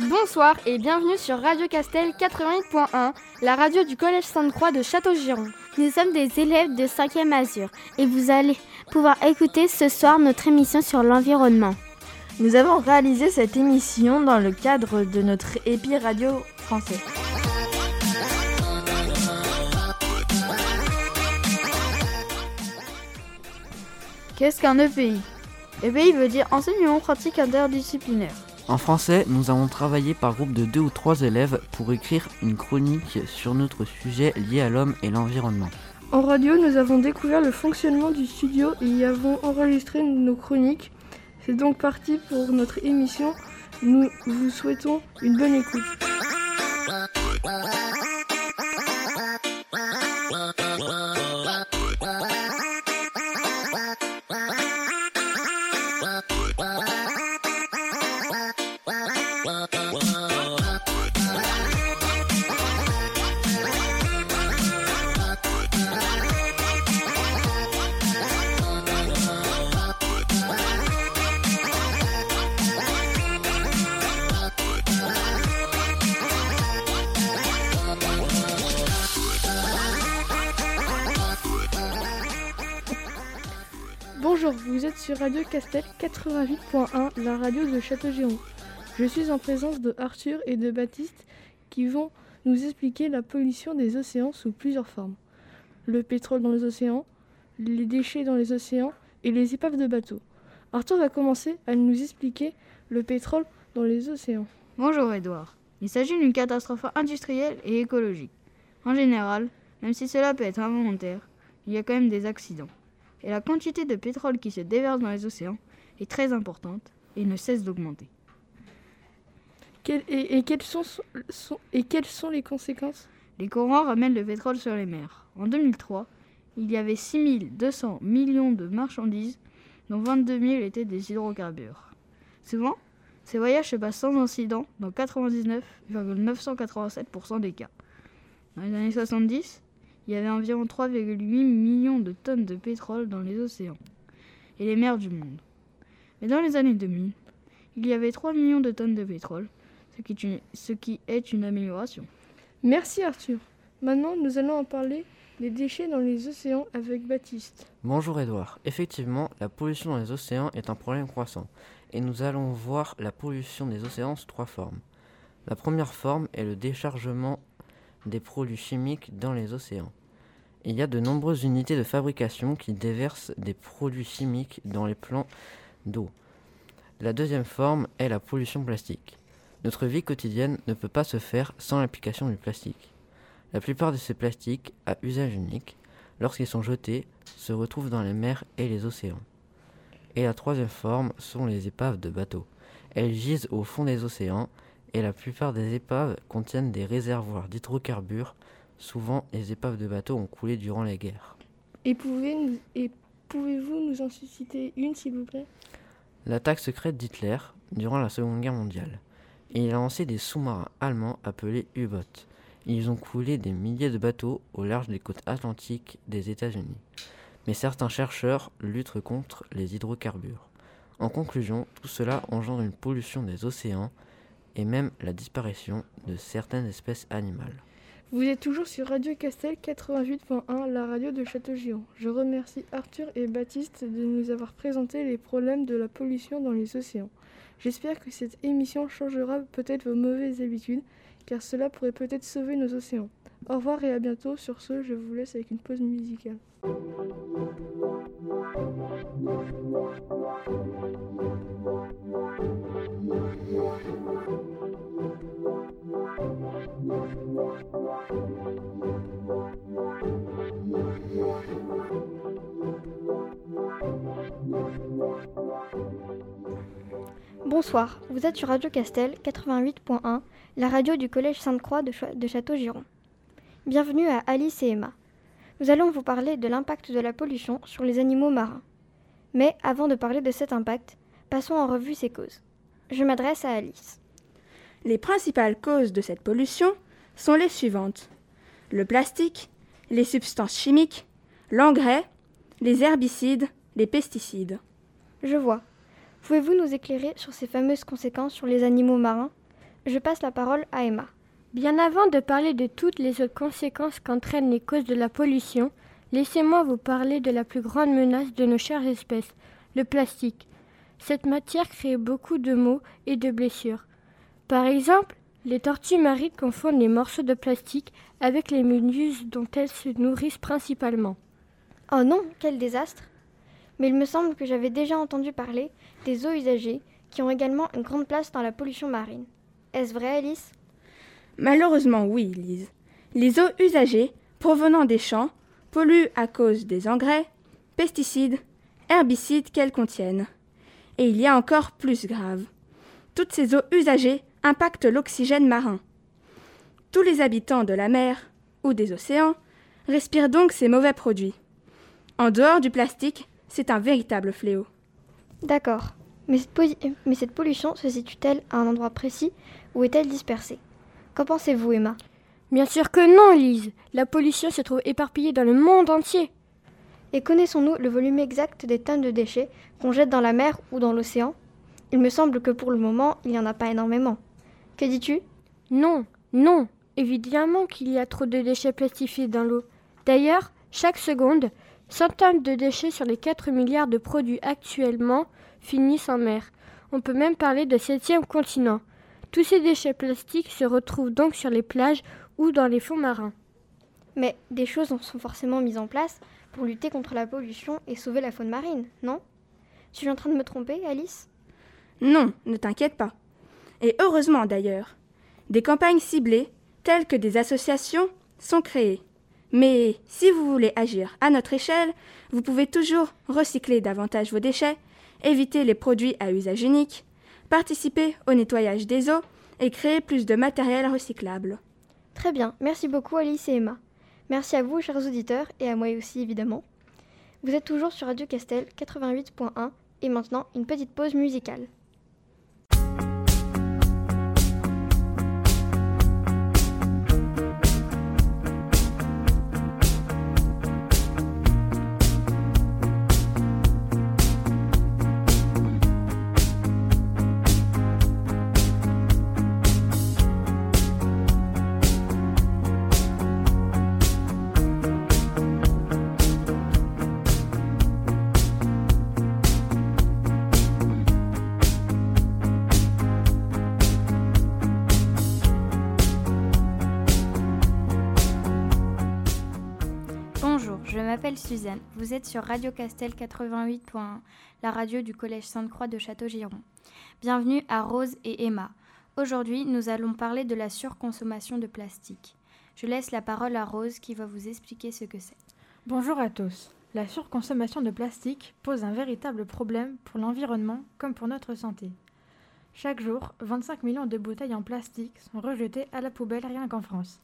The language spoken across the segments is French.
Bonsoir et bienvenue sur Radio Castel 88.1, la radio du Collège Sainte-Croix de Château-Giron. Nous sommes des élèves de 5e Azur et vous allez pouvoir écouter ce soir notre émission sur l'environnement. Nous avons réalisé cette émission dans le cadre de notre épi radio français. Qu'est-ce qu'un EPI EPI veut dire enseignement pratique interdisciplinaire. En français, nous avons travaillé par groupe de deux ou trois élèves pour écrire une chronique sur notre sujet lié à l'homme et l'environnement. En radio, nous avons découvert le fonctionnement du studio et y avons enregistré nos chroniques. C'est donc parti pour notre émission. Nous vous souhaitons une bonne écoute. Sur Radio Castel 88.1, la radio de Château-Giron. Je suis en présence de Arthur et de Baptiste qui vont nous expliquer la pollution des océans sous plusieurs formes. Le pétrole dans les océans, les déchets dans les océans et les épaves de bateaux. Arthur va commencer à nous expliquer le pétrole dans les océans. Bonjour Edouard. Il s'agit d'une catastrophe industrielle et écologique. En général, même si cela peut être involontaire, il y a quand même des accidents. Et la quantité de pétrole qui se déverse dans les océans est très importante et ne cesse d'augmenter. Et, et quelles sont, sont- et quelles sont les conséquences? Les courants ramènent le pétrole sur les mers. En 2003, il y avait 6200 millions de marchandises, dont 22 000 étaient des hydrocarbures. Souvent, ces voyages se passent sans incident dans 99,987% des cas. Dans les années 70, il y avait environ 3,8 millions de tonnes de pétrole dans les océans et les mers du monde. Mais dans les années 2000, il y avait 3 millions de tonnes de pétrole, ce qui est une, ce qui est une amélioration. Merci Arthur. Maintenant, nous allons en parler des déchets dans les océans avec Baptiste. Bonjour Edouard. Effectivement, la pollution dans les océans est un problème croissant. Et nous allons voir la pollution des océans sous trois formes. La première forme est le déchargement des produits chimiques dans les océans. Il y a de nombreuses unités de fabrication qui déversent des produits chimiques dans les plans d'eau. La deuxième forme est la pollution plastique. Notre vie quotidienne ne peut pas se faire sans l'application du plastique. La plupart de ces plastiques à usage unique, lorsqu'ils sont jetés, se retrouvent dans les mers et les océans. Et la troisième forme sont les épaves de bateaux. Elles gisent au fond des océans et la plupart des épaves contiennent des réservoirs d'hydrocarbures. Souvent, les épaves de bateaux ont coulé durant les guerres. Et pouvez-vous nous en citer une, s'il vous plaît? L'attaque secrète d'Hitler durant la Seconde Guerre mondiale. Il a lancé des sous-marins allemands appelés U-boats. Ils ont coulé des milliers de bateaux au large des côtes atlantiques des États-Unis. Mais certains chercheurs luttent contre les hydrocarbures. En conclusion, tout cela engendre une pollution des océans et même la disparition de certaines espèces animales. Vous êtes toujours sur Radio Castel 88.1, la radio de Château-Giron. Je remercie Arthur et Baptiste de nous avoir présenté les problèmes de la pollution dans les océans. J'espère que cette émission changera peut-être vos mauvaises habitudes, car cela pourrait peut-être sauver nos océans. Au revoir et à bientôt. Sur ce, je vous laisse avec une pause musicale. Bonsoir, vous êtes sur Radio Castel 88.1, la radio du Collège Sainte-Croix de, Château-Giron. Bienvenue à Alice et Emma. Nous allons vous parler de l'impact de la pollution sur les animaux marins. Mais avant de parler de cet impact, passons en revue ses causes. Je m'adresse à Alice. Les principales causes de cette pollution sont les suivantes. Le plastique, les substances chimiques, l'engrais, les herbicides, les pesticides. Je vois. Pouvez-vous nous éclairer sur ces fameuses conséquences sur les animaux marins? Je passe la parole à Emma. Bien avant de parler de toutes les autres conséquences qu'entraînent les causes de la pollution, laissez-moi vous parler de la plus grande menace de nos chères espèces, le plastique. Cette matière crée beaucoup de maux et de blessures. Par exemple, les tortues marines confondent les morceaux de plastique avec les méduses dont elles se nourrissent principalement. Oh non, quel désastre Mais il me semble que j'avais déjà entendu parler des eaux usagées qui ont également une grande place dans la pollution marine. Est-ce vrai, Alice? Malheureusement, oui, Lise. Les eaux usagées provenant des champs polluent à cause des engrais, pesticides, herbicides qu'elles contiennent. Et il y a encore plus grave. Toutes ces eaux usagées impactent l'oxygène marin. Tous les habitants de la mer ou des océans respirent donc ces mauvais produits. En dehors du plastique, c'est un véritable fléau. D'accord. Mais cette, mais cette pollution se situe-t-elle à un endroit précis ou est-elle dispersée? Qu'en pensez-vous, Emma? Bien sûr que non, Lise. La pollution se trouve éparpillée dans le monde entier. Et connaissons-nous le volume exact des tonnes de déchets qu'on jette dans la mer ou dans l'océan? Il me semble que pour le moment, il n'y en a pas énormément. Que dis-tu? Non, non. Évidemment qu'il y a trop de déchets plastifiés dans l'eau. D'ailleurs, chaque seconde, 100 tonnes de déchets sur les 4 milliards de produits actuellement finissent en mer. On peut même parler de septième continent. Tous ces déchets plastiques se retrouvent donc sur les plages ou dans les fonds marins. Mais des choses sont forcément mises en place pour lutter contre la pollution et sauver la faune marine, non? Suis-je en train de me tromper, Alice? Non, ne t'inquiète pas. Et heureusement d'ailleurs. Des campagnes ciblées, telles que des associations, sont créées. Mais si vous voulez agir à notre échelle, vous pouvez toujours recycler davantage vos déchets, éviter les produits à usage unique, participer au nettoyage des eaux et créer plus de matériel recyclable. Très bien, merci beaucoup Alice et Emma. Merci à vous, chers auditeurs, et à moi aussi évidemment. Vous êtes toujours sur Radio Castel 88.1 et maintenant une petite pause musicale. Suzanne, vous êtes sur Radio Castel 88.1, la radio du Collège Sainte-Croix de Château-Giron. Bienvenue à Rose et Emma. Aujourd'hui, nous allons parler de la surconsommation de plastique. Je laisse la parole à Rose qui va vous expliquer ce que c'est. Bonjour à tous. La surconsommation de plastique pose un véritable problème pour l'environnement comme pour notre santé. Chaque jour, 25 millions de bouteilles en plastique sont rejetées à la poubelle rien qu'en France.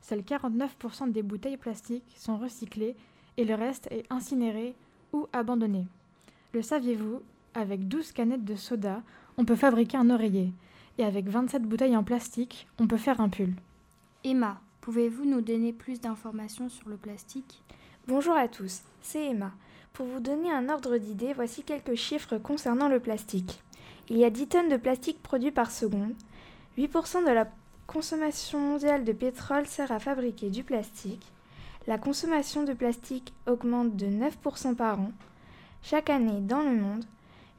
Seuls 49% des bouteilles plastiques sont recyclées et le reste est incinéré ou abandonné. Le saviez-vous Avec 12 canettes de soda, on peut fabriquer un oreiller, et avec 27 bouteilles en plastique, on peut faire un pull. Emma, pouvez-vous nous donner plus d'informations sur le plastique? Bonjour à tous, c'est Emma. Pour vous donner un ordre d'idée, voici quelques chiffres concernant le plastique. Il y a 10 tonnes de plastique produits par seconde. 8% de la consommation mondiale de pétrole sert à fabriquer du plastique. La consommation de plastique augmente de 9% par an. Chaque année, dans le monde,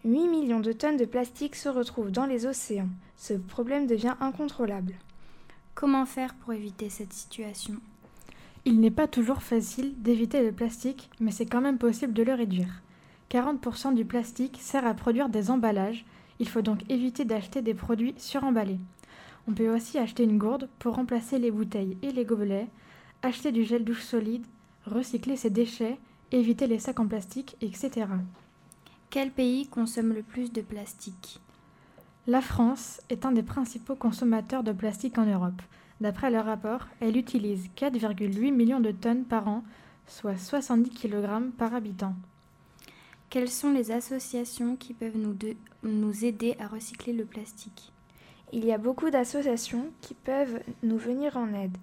8 millions de tonnes de plastique se retrouvent dans les océans. Ce problème devient incontrôlable. Comment faire pour éviter cette situation? Il n'est pas toujours facile d'éviter le plastique, mais c'est quand même possible de le réduire. 40% du plastique sert à produire des emballages, il faut donc éviter d'acheter des produits suremballés. On peut aussi acheter une gourde pour remplacer les bouteilles et les gobelets, acheter du gel douche solide, recycler ses déchets, éviter les sacs en plastique, etc. Quel pays consomme le plus de plastique? La France est un des principaux consommateurs de plastique en Europe. D'après le rapport, elle utilise 4,8 millions de tonnes par an, soit 70 kg par habitant. Quelles sont les associations qui peuvent nous, nous aider à recycler le plastique? Il y a beaucoup d'associations qui peuvent nous venir en aide,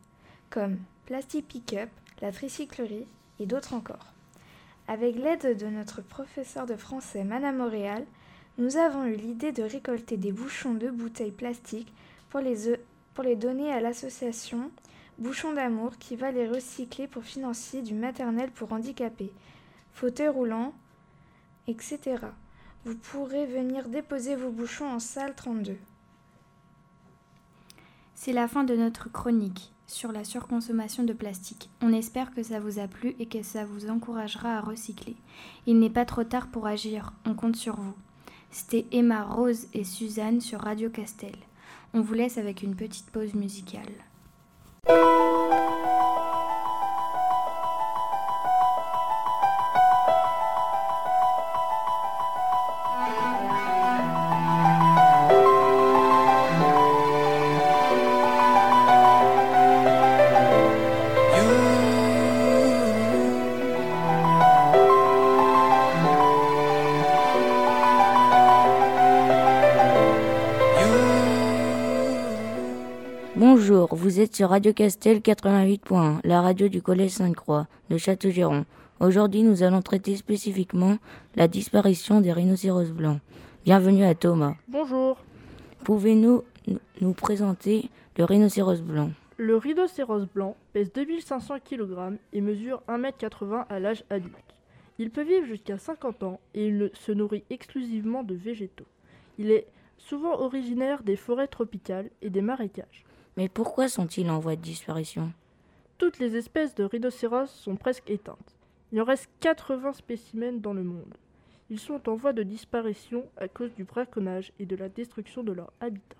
comme Plastic Pickup, la tricyclerie et d'autres encore. Avec l'aide de notre professeur de français, Madame Montréal, nous avons eu l'idée de récolter des bouchons de bouteilles plastiques pour les, pour les donner à l'association Bouchons d'amour qui va les recycler pour financer du maternel pour handicapés, fauteuils roulants, etc. Vous pourrez venir déposer vos bouchons en salle 32. C'est la fin de notre chronique sur la surconsommation de plastique. On espère que ça vous a plu et que ça vous encouragera à recycler. Il n'est pas trop tard pour agir, on compte sur vous. C'était Emma, Rose et Suzanne sur Radio Castel. On vous laisse avec une petite pause musicale. Vous êtes sur Radio Castel 88.1, la radio du Collège Sainte-Croix de Château-Giron. Aujourd'hui, nous allons traiter spécifiquement la disparition des rhinocéros blancs. Bienvenue à Thomas. Bonjour. Pouvez-nous nous présenter le rhinocéros blanc? Le rhinocéros blanc pèse 2500 kg et mesure 1m80 à l'âge adulte. Il peut vivre jusqu'à 50 ans et il se nourrit exclusivement de végétaux. Il est souvent originaire des forêts tropicales et des marécages. Mais pourquoi sont-ils en voie de disparition? Toutes les espèces de rhinocéros sont presque éteintes. Il en reste 80 spécimens dans le monde. Ils sont en voie de disparition à cause du braconnage et de la destruction de leur habitat.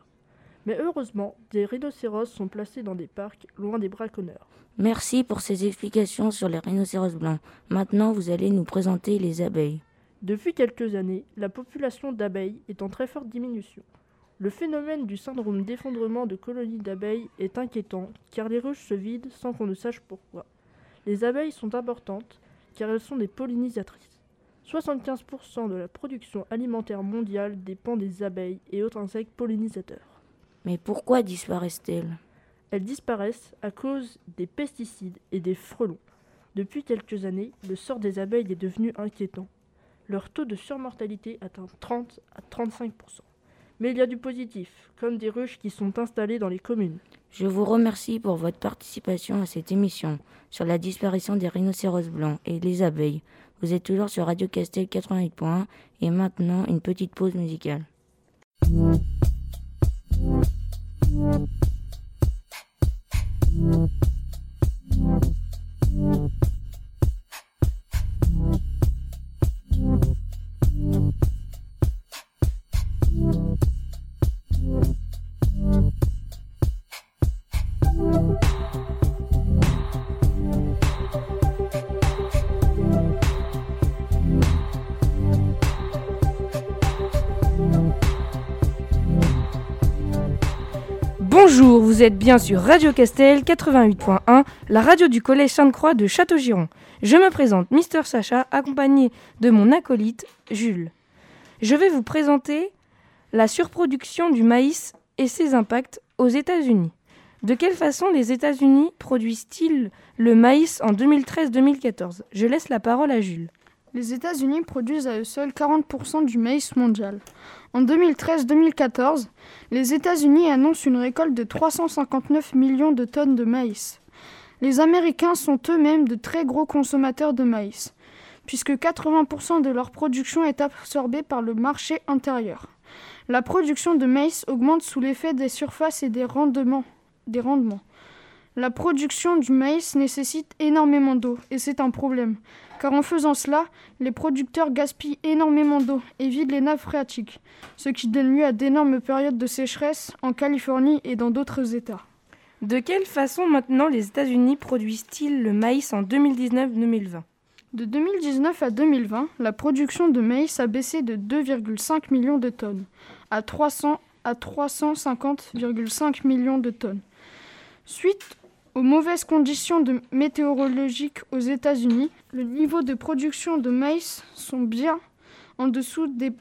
Mais heureusement, des rhinocéros sont placés dans des parcs loin des braconneurs. Merci pour ces explications sur les rhinocéros blancs. Maintenant, vous allez nous présenter les abeilles. Depuis quelques années, la population d'abeilles est en très forte diminution. Le phénomène du syndrome d'effondrement de colonies d'abeilles est inquiétant car les ruches se vident sans qu'on ne sache pourquoi. Les abeilles sont importantes car elles sont des pollinisatrices. 75% de la production alimentaire mondiale dépend des abeilles et autres insectes pollinisateurs. Mais pourquoi disparaissent-elles? Elles disparaissent à cause des pesticides et des frelons. Depuis quelques années, le sort des abeilles est devenu inquiétant. Leur taux de surmortalité atteint 30 à 35%. Mais il y a du positif, comme des ruches qui sont installées dans les communes. Je vous remercie pour votre participation à cette émission sur la disparition des rhinocéros blancs et les abeilles. Vous êtes toujours sur Radio Castel 88.1 et maintenant une petite pause musicale. Vous êtes bien sur Radio Castel 88.1, la radio du Collège Sainte-Croix de Château-Giron. Je me présente Mister Sacha, accompagné de mon acolyte Jules. Je vais vous présenter la surproduction du maïs et ses impacts aux États-Unis. De quelle façon les États-Unis produisent-ils le maïs en 2013-2014 Je laisse la parole à Jules. Les États-Unis produisent à eux seuls 40% du maïs mondial. En 2013-2014, les États-Unis annoncent une récolte de 359 millions de tonnes de maïs. Les Américains sont eux-mêmes de très gros consommateurs de maïs, puisque 80% de leur production est absorbée par le marché intérieur. La production de maïs augmente sous l'effet des surfaces et des rendements. La production du maïs nécessite énormément d'eau, et c'est un problème, car en faisant cela, les producteurs gaspillent énormément d'eau et vident les nappes phréatiques, ce qui donne lieu à d'énormes périodes de sécheresse en Californie et dans d'autres États. De quelle façon maintenant les États-Unis produisent-ils le maïs en 2019-2020 De 2019 à 2020, la production de maïs a baissé de 2,5 millions de tonnes à 300 à 350,5 millions de tonnes. Suite aux mauvaises conditions météorologiques aux États-Unis, le niveau de production de maïs sont bien en dessous des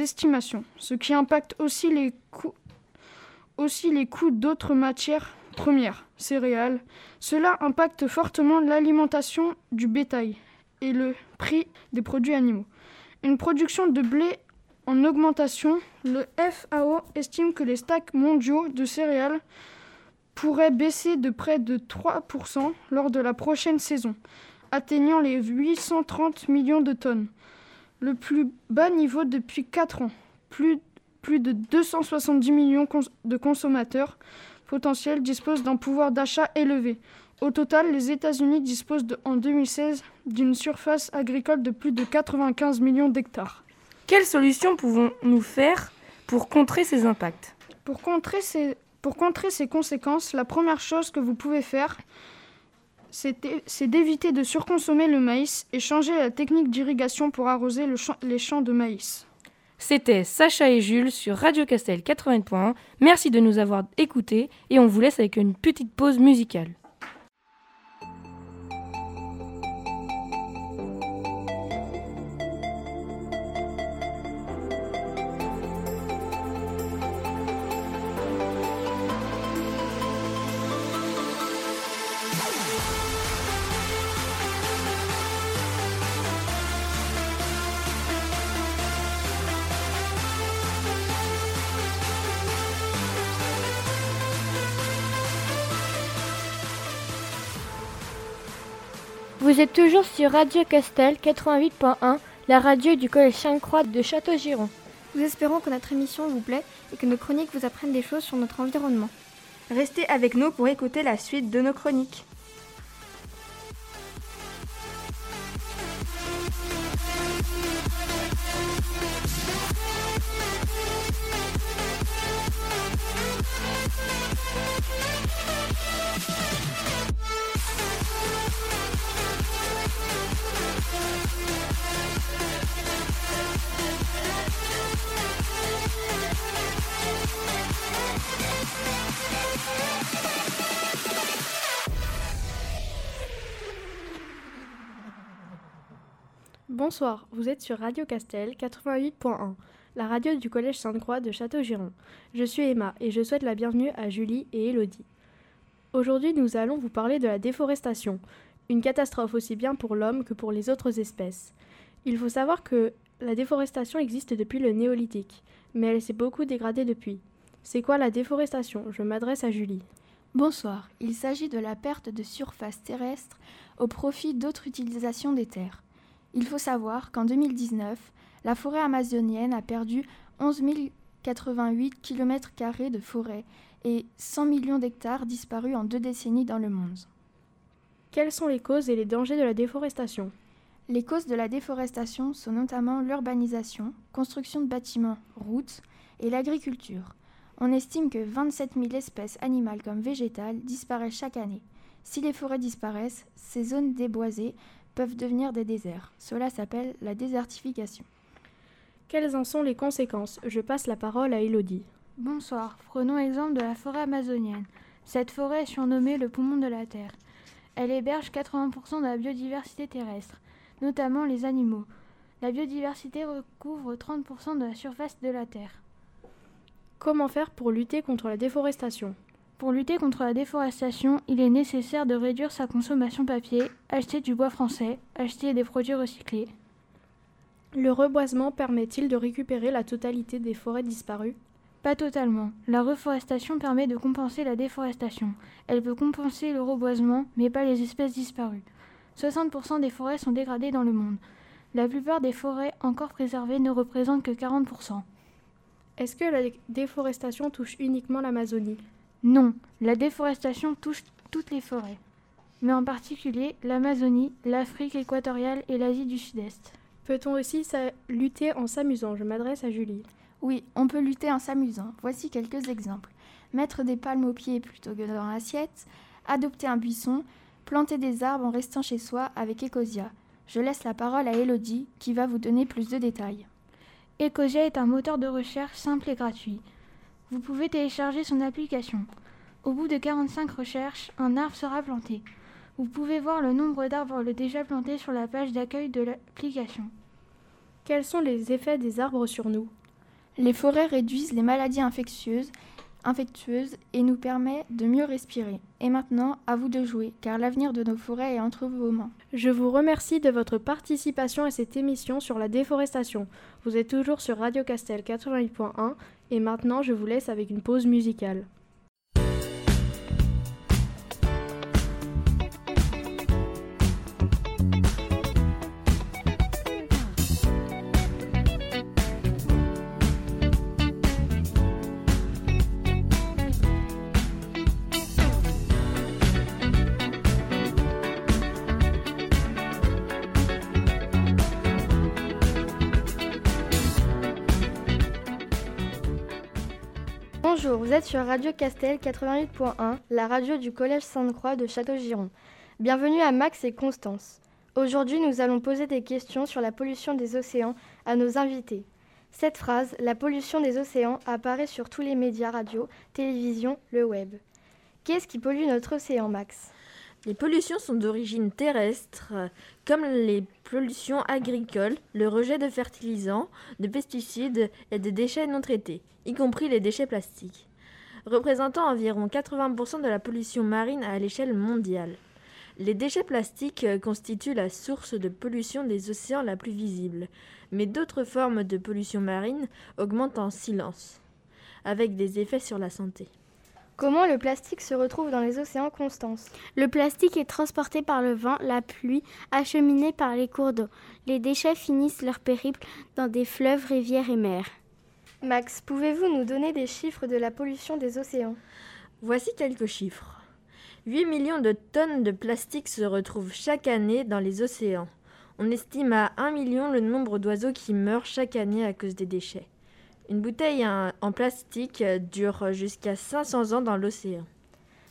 estimations, ce qui impacte aussi les coûts, aussi les coûts d'autres matières premières, céréales. Cela impacte fortement l'alimentation du bétail et le prix des produits animaux. Une production de blé en augmentation, le FAO estime que les stocks mondiaux de céréales pourraient baisser de près de 3% lors de la prochaine saison, atteignant les 830 millions de tonnes, le plus bas niveau depuis 4 ans. Plus, plus de 270 millions de consommateurs potentiels disposent d'un pouvoir d'achat élevé. Au total, les États-Unis disposent de, en 2016 d'une surface agricole de plus de 95 millions d'hectares. Quelles solutions pouvons-nous faire pour contrer ces impacts? Pour contrer, ces, pour contrer ces conséquences, la première chose que vous pouvez faire, c'est d'éviter de surconsommer le maïs et changer la technique d'irrigation pour arroser les champs de maïs. C'était Sacha et Jules sur Radio Castel 80.1. Merci de nous avoir écoutés et on vous laisse avec une petite pause musicale. Vous êtes toujours sur Radio Castel 88.1, la radio du Collège Sainte-Croix de Château-Giron. Nous espérons que notre émission vous plaît et que nos chroniques vous apprennent des choses sur notre environnement. Restez avec nous pour écouter la suite de nos chroniques. Bonsoir, vous êtes sur Radio Castel 88.1, la radio du Collège Sainte-Croix de Château-Giron. Je suis Emma et je souhaite la bienvenue à Julie et Elodie. Aujourd'hui, nous allons vous parler de la déforestation, une catastrophe aussi bien pour l'homme que pour les autres espèces. Il faut savoir que la déforestation existe depuis le néolithique, mais elle s'est beaucoup dégradée depuis. C'est quoi la déforestation? Je m'adresse à Julie. Bonsoir, il s'agit de la perte de surface terrestre au profit d'autres utilisations des terres. Il faut savoir qu'en 2019, la forêt amazonienne a perdu 11 088 km de forêt et 100 millions d'hectares disparus en deux décennies dans le monde. Quelles sont les causes et les dangers de la déforestation? Les causes de la déforestation sont notamment l'urbanisation, construction de bâtiments, routes et l'agriculture. On estime que 27 000 espèces animales comme végétales disparaissent chaque année. Si les forêts disparaissent, ces zones déboisées peuvent devenir des déserts. Cela s'appelle la désertification. Quelles en sont les conséquences? Je passe la parole à Elodie. Bonsoir, prenons l'exemple de la forêt amazonienne. Cette forêt est surnommée le poumon de la Terre. Elle héberge 80% de la biodiversité terrestre, notamment les animaux. La biodiversité recouvre 30% de la surface de la Terre. Comment faire pour lutter contre la déforestation pour lutter contre la déforestation, il est nécessaire de réduire sa consommation papier, acheter du bois français, acheter des produits recyclés. Le reboisement permet-il de récupérer la totalité des forêts disparues? Pas totalement. La reforestation permet de compenser la déforestation. Elle peut compenser le reboisement, mais pas les espèces disparues. 60% des forêts sont dégradées dans le monde. La plupart des forêts encore préservées ne représentent que 40%. Est-ce que la déforestation touche uniquement l'Amazonie? Non, la déforestation touche toutes les forêts, mais en particulier l'Amazonie, l'Afrique équatoriale et l'Asie du Sud-Est. Peut-on aussi lutter en s'amusant? Je m'adresse à Julie. Oui, on peut lutter en s'amusant. Voici quelques exemples. Mettre des palmes aux pieds plutôt que dans l'assiette, adopter un buisson, planter des arbres en restant chez soi avec Ecosia. Je laisse la parole à Elodie qui va vous donner plus de détails. Ecosia est un moteur de recherche simple et gratuit. Vous pouvez télécharger son application. Au bout de 45 recherches, un arbre sera planté. Vous pouvez voir le nombre d'arbres déjà plantés sur la page d'accueil de l'application. Quels sont les effets des arbres sur nous? Les forêts réduisent les maladies infectieuses, infectueuse et nous permet de mieux respirer. Et maintenant, à vous de jouer, car l'avenir de nos forêts est entre vos mains. Je vous remercie de votre participation à cette émission sur la déforestation. Vous êtes toujours sur Radio Castel 88.1 et maintenant je vous laisse avec une pause musicale. Vous êtes sur Radio Castel 88.1, la radio du Collège Sainte-Croix de Château-Giron. Bienvenue à Max et Constance. Aujourd'hui, nous allons poser des questions sur la pollution des océans à nos invités. Cette phrase, la pollution des océans, apparaît sur tous les médias radio, télévision, le web. Qu'est-ce qui pollue notre océan, Max? Les pollutions sont d'origine terrestre, comme les pollutions agricoles, le rejet de fertilisants, de pesticides et de déchets non traités, y compris les déchets plastiques, représentant environ 80% de la pollution marine à l'échelle mondiale. Les déchets plastiques constituent la source de pollution des océans la plus visible, mais d'autres formes de pollution marine augmentent en silence, avec des effets sur la santé. Comment le plastique se retrouve dans les océans, Constance? Le plastique est transporté par le vent, la pluie, acheminé par les cours d'eau. Les déchets finissent leur périple dans des fleuves, rivières et mers. Max, pouvez-vous nous donner des chiffres de la pollution des océans? Voici quelques chiffres. 8 millions de tonnes de plastique se retrouvent chaque année dans les océans. On estime à 1 million le nombre d'oiseaux qui meurent chaque année à cause des déchets. Une bouteille en plastique dure jusqu'à 500 ans dans l'océan.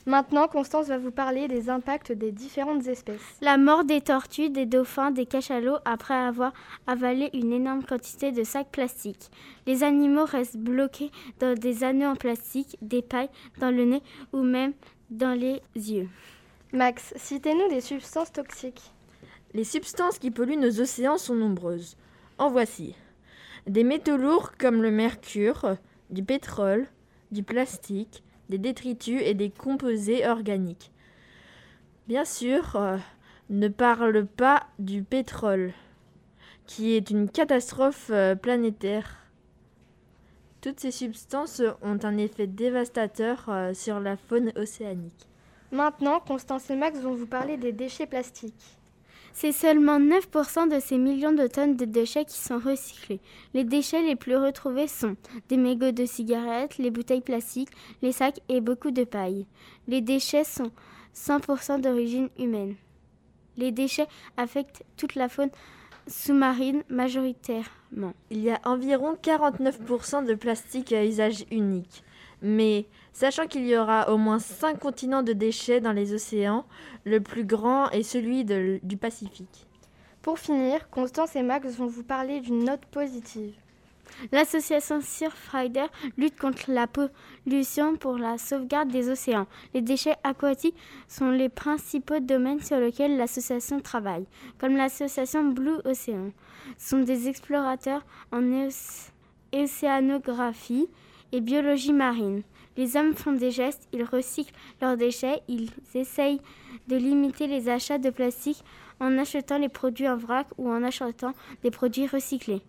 Maintenant, Constance va vous parler des impacts des différentes espèces. La mort des tortues, des dauphins, des cachalots après avoir avalé une énorme quantité de sacs plastiques. Les animaux restent bloqués dans des anneaux en plastique, des pailles dans le nez ou même dans les yeux. Max, citez-nous des substances toxiques. Les substances qui polluent nos océans sont nombreuses. En voici. Des métaux lourds comme le mercure, du pétrole, du plastique, des détritus et des composés organiques. Bien sûr, euh, ne parle pas du pétrole, qui est une catastrophe euh, planétaire. Toutes ces substances ont un effet dévastateur euh, sur la faune océanique. Maintenant, Constance et Max vont vous parler des déchets plastiques. C'est seulement 9% de ces millions de tonnes de déchets qui sont recyclés. Les déchets les plus retrouvés sont des mégots de cigarettes, les bouteilles plastiques, les sacs et beaucoup de paille. Les déchets sont 100% d'origine humaine. Les déchets affectent toute la faune sous-marine majoritairement. Il y a environ 49% de plastique à usage unique. Mais sachant qu'il y aura au moins 5 continents de déchets dans les océans, le plus grand est celui de, du Pacifique. Pour finir, Constance et Max vont vous parler d'une note positive. L'association Surfrider lutte contre la pollution pour la sauvegarde des océans. Les déchets aquatiques sont les principaux domaines sur lesquels l'association travaille, comme l'association Blue Ocean. sont des explorateurs en océanographie et biologie marine. Les hommes font des gestes, ils recyclent leurs déchets, ils essayent de limiter les achats de plastique en achetant les produits en vrac ou en achetant des produits recyclés.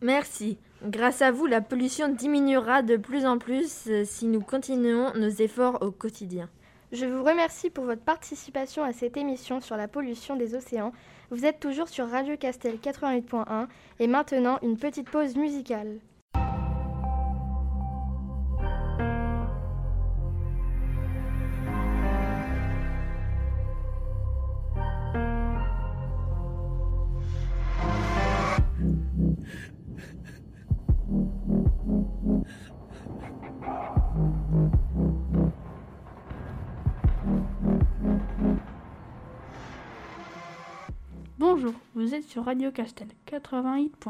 Merci. Grâce à vous, la pollution diminuera de plus en plus euh, si nous continuons nos efforts au quotidien. Je vous remercie pour votre participation à cette émission sur la pollution des océans. Vous êtes toujours sur Radio Castel 88.1 et maintenant une petite pause musicale. Sur Radio Castel 88.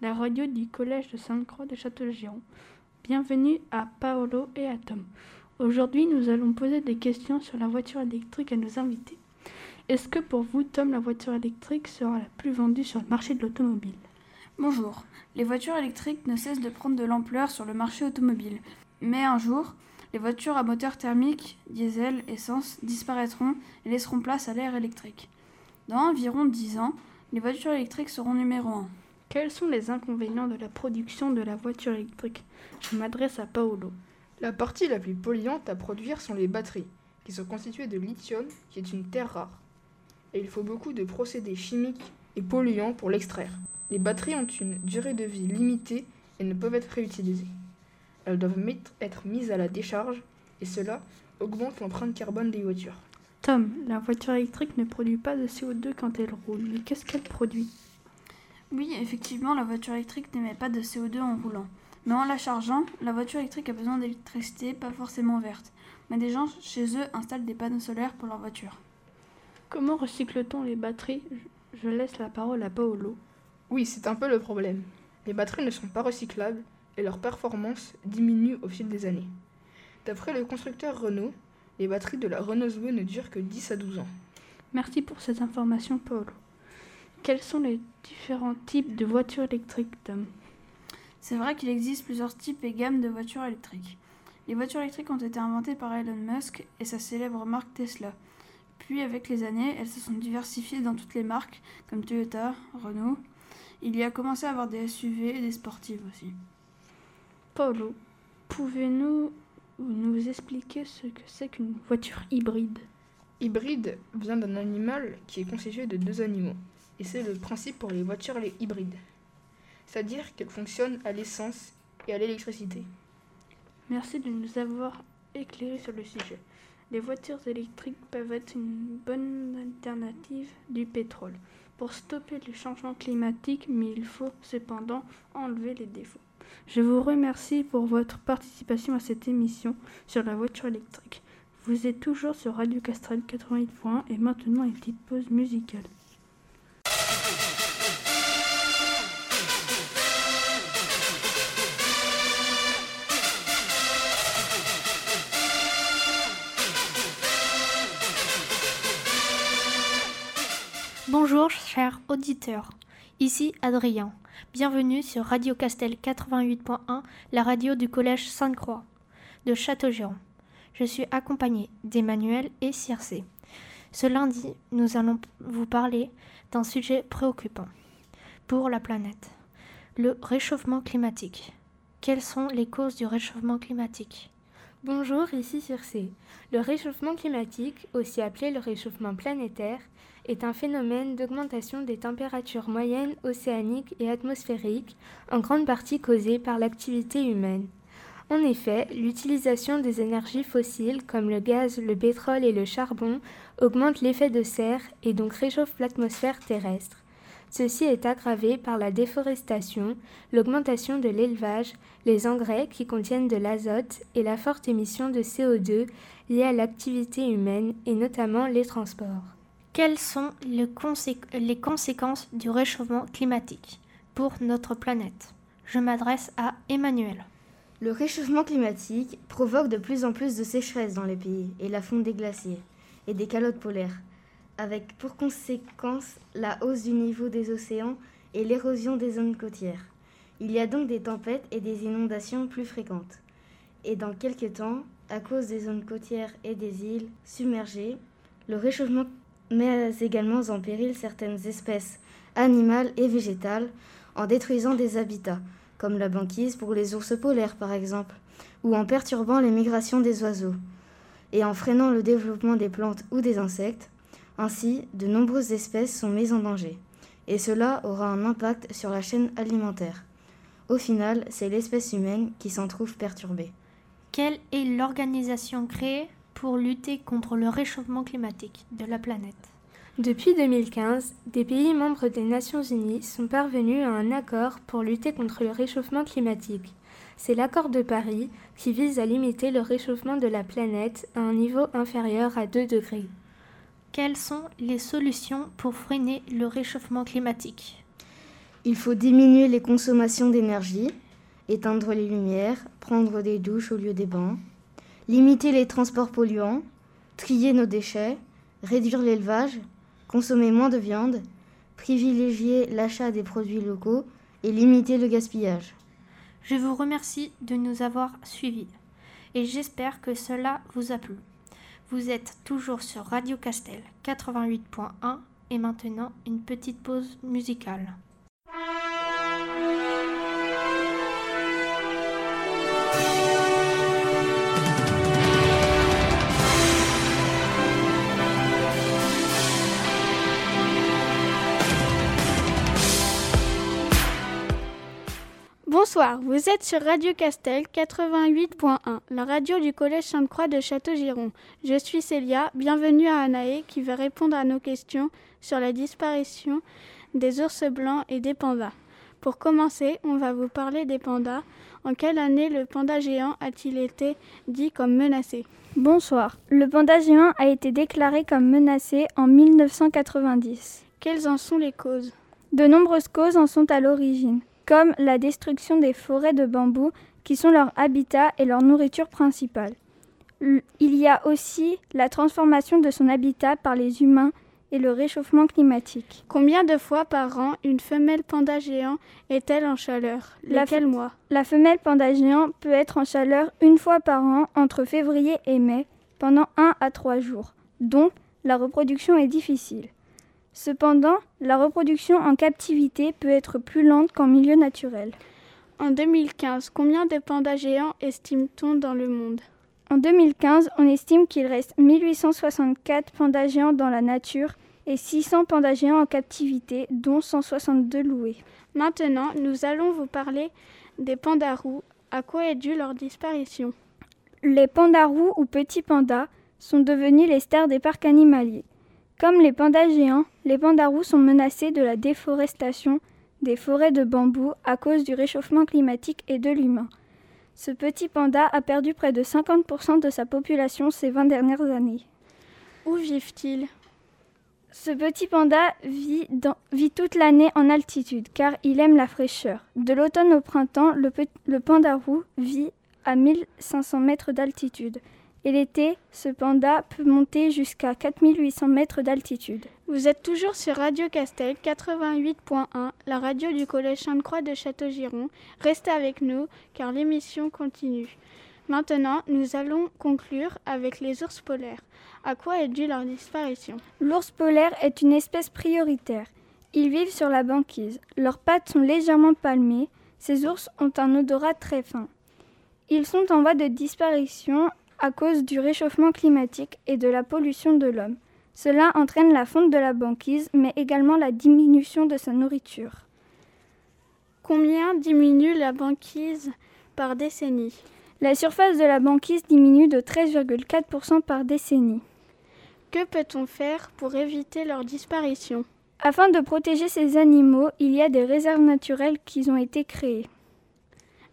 la radio du collège de Sainte-Croix de Château-Giron. Bienvenue à Paolo et à Tom. Aujourd'hui, nous allons poser des questions sur la voiture électrique à nos invités. Est-ce que pour vous, Tom, la voiture électrique sera la plus vendue sur le marché de l'automobile? Bonjour. Les voitures électriques ne cessent de prendre de l'ampleur sur le marché automobile. Mais un jour, les voitures à moteur thermique, diesel, essence disparaîtront et laisseront place à l'air électrique. Dans environ 10 ans, les voitures électriques seront numéro 1. Quels sont les inconvénients de la production de la voiture électrique? Je m'adresse à Paolo. La partie la plus polluante à produire sont les batteries, qui sont constituées de lithium, qui est une terre rare. Et il faut beaucoup de procédés chimiques et polluants pour l'extraire. Les batteries ont une durée de vie limitée et ne peuvent être réutilisées. Elles doivent être mises à la décharge et cela augmente l'empreinte carbone des voitures. Tom, la voiture électrique ne produit pas de CO2 quand elle roule, mais qu'est-ce qu'elle produit? Oui, effectivement, la voiture électrique n'émet pas de CO2 en roulant. Mais en la chargeant, la voiture électrique a besoin d'électricité, pas forcément verte. Mais des gens chez eux installent des panneaux solaires pour leur voiture. Comment recycle-t-on les batteries? Je laisse la parole à Paolo. Oui, c'est un peu le problème. Les batteries ne sont pas recyclables et leur performance diminue au fil des années. D'après le constructeur Renault, les batteries de la Renault Zoe ne durent que 10 à 12 ans. Merci pour cette information, Paolo. Quels sont les différents types de voitures électriques, Tom? C'est vrai qu'il existe plusieurs types et gammes de voitures électriques. Les voitures électriques ont été inventées par Elon Musk et sa célèbre marque Tesla. Puis, avec les années, elles se sont diversifiées dans toutes les marques, comme Toyota, Renault. Il y a commencé à avoir des SUV et des sportives aussi. Paulo, pouvez-nous nous expliquer ce que c'est qu'une voiture hybride Hybride vient d'un animal qui est constitué de deux animaux, et c'est le principe pour les voitures les hybrides. C'est-à-dire qu'elles fonctionnent à l'essence et à l'électricité. Merci de nous avoir éclairé sur le sujet. Les voitures électriques peuvent être une bonne alternative du pétrole pour stopper le changement climatique, mais il faut cependant enlever les défauts. Je vous remercie pour votre participation à cette émission sur la voiture électrique. Vous êtes toujours sur Radio Castrel 88.1 et maintenant une petite pause musicale. Bonjour chers auditeurs, ici Adrien. Bienvenue sur Radio Castel 88.1, la radio du collège Sainte-Croix de Châteaugiron. Je suis accompagnée d'Emmanuel et Circé. Ce lundi, nous allons vous parler d'un sujet préoccupant pour la planète, le réchauffement climatique. Quelles sont les causes du réchauffement climatique? Bonjour, ici Circé. Le réchauffement climatique, aussi appelé le réchauffement planétaire, est un phénomène d'augmentation des températures moyennes océaniques et atmosphériques, en grande partie causé par l'activité humaine. En effet, l'utilisation des énergies fossiles comme le gaz, le pétrole et le charbon augmente l'effet de serre et donc réchauffe l'atmosphère terrestre. Ceci est aggravé par la déforestation, l'augmentation de l'élevage, les engrais qui contiennent de l'azote et la forte émission de CO2 liée à l'activité humaine et notamment les transports. Quelles sont les, conséquences du réchauffement climatique pour notre planète? Je m'adresse à Emmanuel. Le réchauffement climatique provoque de plus en plus de sécheresse dans les pays et la fonte des glaciers et des calottes polaires avec pour conséquence la hausse du niveau des océans et l'érosion des zones côtières. Il y a donc des tempêtes et des inondations plus fréquentes. Et dans quelques temps, à cause des zones côtières et des îles submergées, le réchauffement met également en péril certaines espèces animales et végétales en détruisant des habitats, comme la banquise pour les ours polaires par exemple, ou en perturbant les migrations des oiseaux, et en freinant le développement des plantes ou des insectes, ainsi, de nombreuses espèces sont mises en danger, et cela aura un impact sur la chaîne alimentaire. Au final, c'est l'espèce humaine qui s'en trouve perturbée. Quelle est l'organisation créée? Pour lutter contre le réchauffement climatique de la planète Depuis 2015, des pays membres des Nations Unies sont parvenus à un accord pour lutter contre le réchauffement climatique. C'est l'accord de Paris qui vise à limiter le réchauffement de la planète à un niveau inférieur à 2 degrés. Quelles sont les solutions pour freiner le réchauffement climatique? Il faut diminuer les consommations d'énergie, éteindre les lumières, prendre des douches au lieu des bains, limiter les transports polluants, trier nos déchets, réduire l'élevage, consommer moins de viande, privilégier l'achat des produits locaux et limiter le gaspillage. Je vous remercie de nous avoir suivis. et j'espère que cela vous a plu. Vous êtes toujours sur Radio Castel 88.1 et maintenant une petite pause musicale. Bonsoir, vous êtes sur Radio Castel 88.1, la radio du Collège Sainte-Croix de Château-Giron. Je suis Célia, bienvenue à Anaé qui va répondre à nos questions sur la disparition des ours blancs et des pandas. Pour commencer, on va vous parler des pandas. En quelle année le panda géant a-t-il été dit comme menacé? Bonsoir. Le panda géant a été déclaré comme menacé en 1990. Quelles en sont les causes? De nombreuses causes en sont à l'origine comme la destruction des forêts de bambou qui sont leur habitat et leur nourriture principale. Il y a aussi la transformation de son habitat par les humains et le réchauffement climatique. Combien de fois par an une femelle panda géant est-elle en chaleur? Lesquels mois? La femelle panda géant peut être en chaleur une fois par an entre février et mai pendant un à trois jours. Donc, la reproduction est difficile. Cependant, la reproduction en captivité peut être plus lente qu'en milieu naturel. En 2015, combien de pandas géants estime-t-on dans le monde? En 2015, on estime qu'il reste 1864 pandas géants dans la nature et 600 pandas géants en captivité, dont 162 loués. Maintenant, nous allons vous parler des pandas roux. À quoi est due leur disparition? Les pandas roux ou petits pandas sont devenus les stars des parcs animaliers. Comme les pandas géants, les pandas roux sont menacés de la déforestation des forêts de bambou à cause du réchauffement climatique et de l'humain. Ce petit panda a perdu près de 50% de sa population ces 20 dernières années. Où vivent-ils? Ce petit panda vit, vit toute l'année en altitude car il aime la fraîcheur. De l'automne au printemps, le, le panda roux vit à 1500 mètres d'altitude et l'été, ce panda peut monter jusqu'à 4800 mètres d'altitude. Vous êtes toujours sur Radio Castel 88.1, la radio du Collège Sainte-Croix de Château-Giron. Restez avec nous car l'émission continue. Maintenant, nous allons conclure avec les ours polaires. À quoi est due leur disparition? L'ours polaire est une espèce prioritaire. Ils vivent sur la banquise. Leurs pattes sont légèrement palmées. Ces ours ont un odorat très fin. Ils sont en voie de disparition à cause du réchauffement climatique et de la pollution de l'homme. Cela entraîne la fonte de la banquise, mais également la diminution de sa nourriture. Combien diminue la banquise par décennie? La surface de la banquise diminue de 13,4% par décennie. Que peut-on faire pour éviter leur disparition? Afin de protéger ces animaux, il y a des réserves naturelles qui ont été créées.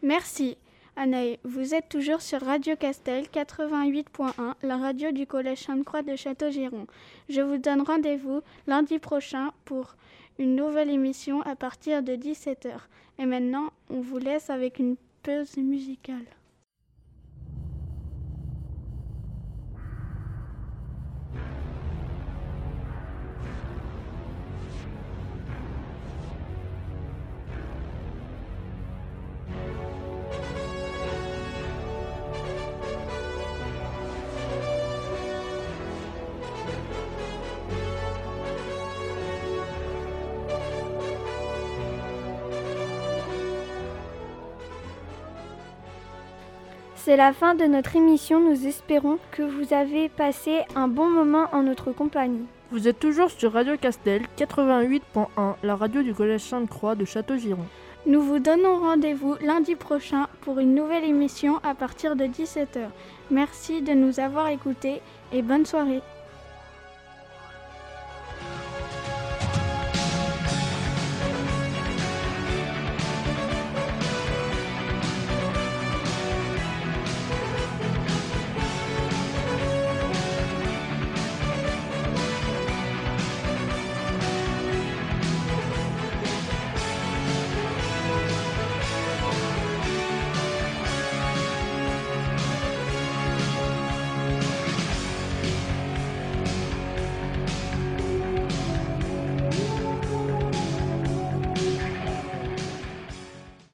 Merci. Anaï, vous êtes toujours sur Radio Castel 88.1, la radio du Collège Sainte-Croix de Château-Giron. Je vous donne rendez-vous lundi prochain pour une nouvelle émission à partir de 17h. Et maintenant, on vous laisse avec une pause musicale. C'est la fin de notre émission. Nous espérons que vous avez passé un bon moment en notre compagnie. Vous êtes toujours sur Radio Castel 88.1, la radio du Collège Sainte-Croix de Château-Giron. Nous vous donnons rendez-vous lundi prochain pour une nouvelle émission à partir de 17h. Merci de nous avoir écoutés et bonne soirée.